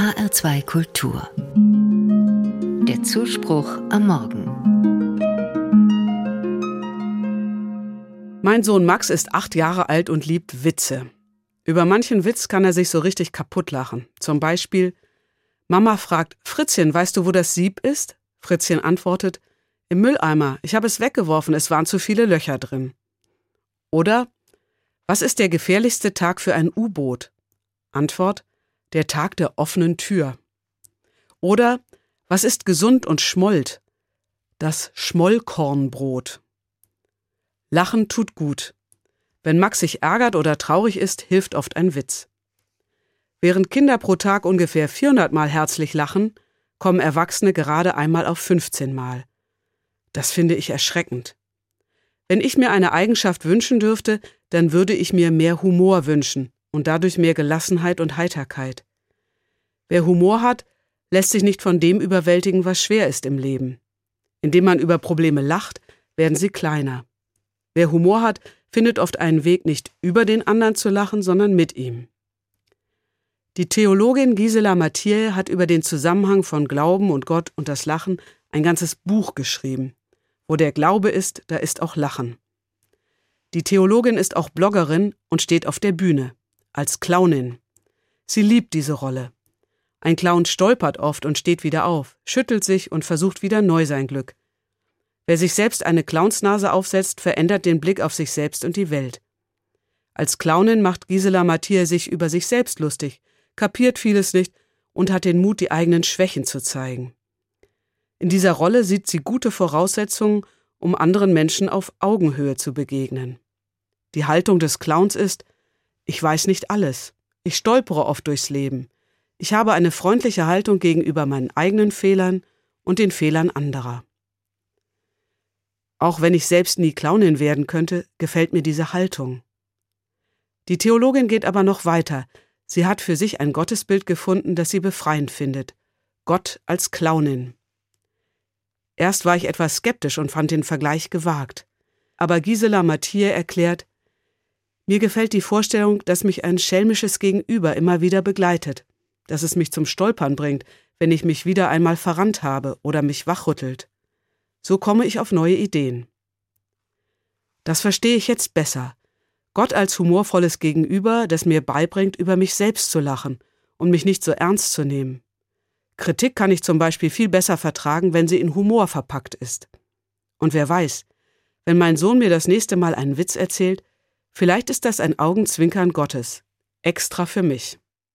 HR2 Kultur. Der Zuspruch am Morgen. Mein Sohn Max ist acht Jahre alt und liebt Witze. Über manchen Witz kann er sich so richtig kaputt lachen. Zum Beispiel, Mama fragt, Fritzchen, weißt du, wo das Sieb ist? Fritzchen antwortet, im Mülleimer. Ich habe es weggeworfen, es waren zu viele Löcher drin. Oder, was ist der gefährlichste Tag für ein U-Boot? Antwort, der Tag der offenen Tür. Oder was ist gesund und schmollt? Das Schmollkornbrot. Lachen tut gut. Wenn Max sich ärgert oder traurig ist, hilft oft ein Witz. Während Kinder pro Tag ungefähr 400 Mal herzlich lachen, kommen Erwachsene gerade einmal auf 15 Mal. Das finde ich erschreckend. Wenn ich mir eine Eigenschaft wünschen dürfte, dann würde ich mir mehr Humor wünschen und dadurch mehr Gelassenheit und Heiterkeit. Wer Humor hat, lässt sich nicht von dem überwältigen, was schwer ist im Leben. Indem man über Probleme lacht, werden sie kleiner. Wer Humor hat, findet oft einen Weg, nicht über den anderen zu lachen, sondern mit ihm. Die Theologin Gisela Mathieu hat über den Zusammenhang von Glauben und Gott und das Lachen ein ganzes Buch geschrieben. Wo der Glaube ist, da ist auch Lachen. Die Theologin ist auch Bloggerin und steht auf der Bühne, als Clownin. Sie liebt diese Rolle. Ein Clown stolpert oft und steht wieder auf, schüttelt sich und versucht wieder neu sein Glück. Wer sich selbst eine Clownsnase aufsetzt, verändert den Blick auf sich selbst und die Welt. Als Clownin macht Gisela Mathieu sich über sich selbst lustig, kapiert vieles nicht und hat den Mut, die eigenen Schwächen zu zeigen. In dieser Rolle sieht sie gute Voraussetzungen, um anderen Menschen auf Augenhöhe zu begegnen. Die Haltung des Clowns ist, ich weiß nicht alles, ich stolpere oft durchs Leben, ich habe eine freundliche Haltung gegenüber meinen eigenen Fehlern und den Fehlern anderer. Auch wenn ich selbst nie Clownin werden könnte, gefällt mir diese Haltung. Die Theologin geht aber noch weiter. Sie hat für sich ein Gottesbild gefunden, das sie befreiend findet. Gott als Clownin. Erst war ich etwas skeptisch und fand den Vergleich gewagt. Aber Gisela Mathieu erklärt, mir gefällt die Vorstellung, dass mich ein schelmisches Gegenüber immer wieder begleitet, dass es mich zum Stolpern bringt, wenn ich mich wieder einmal verrannt habe oder mich wachrüttelt. So komme ich auf neue Ideen. Das verstehe ich jetzt besser. Gott als humorvolles Gegenüber, das mir beibringt, über mich selbst zu lachen und mich nicht so ernst zu nehmen. Kritik kann ich zum Beispiel viel besser vertragen, wenn sie in Humor verpackt ist. Und wer weiß, wenn mein Sohn mir das nächste Mal einen Witz erzählt, vielleicht ist das ein Augenzwinkern Gottes, extra für mich.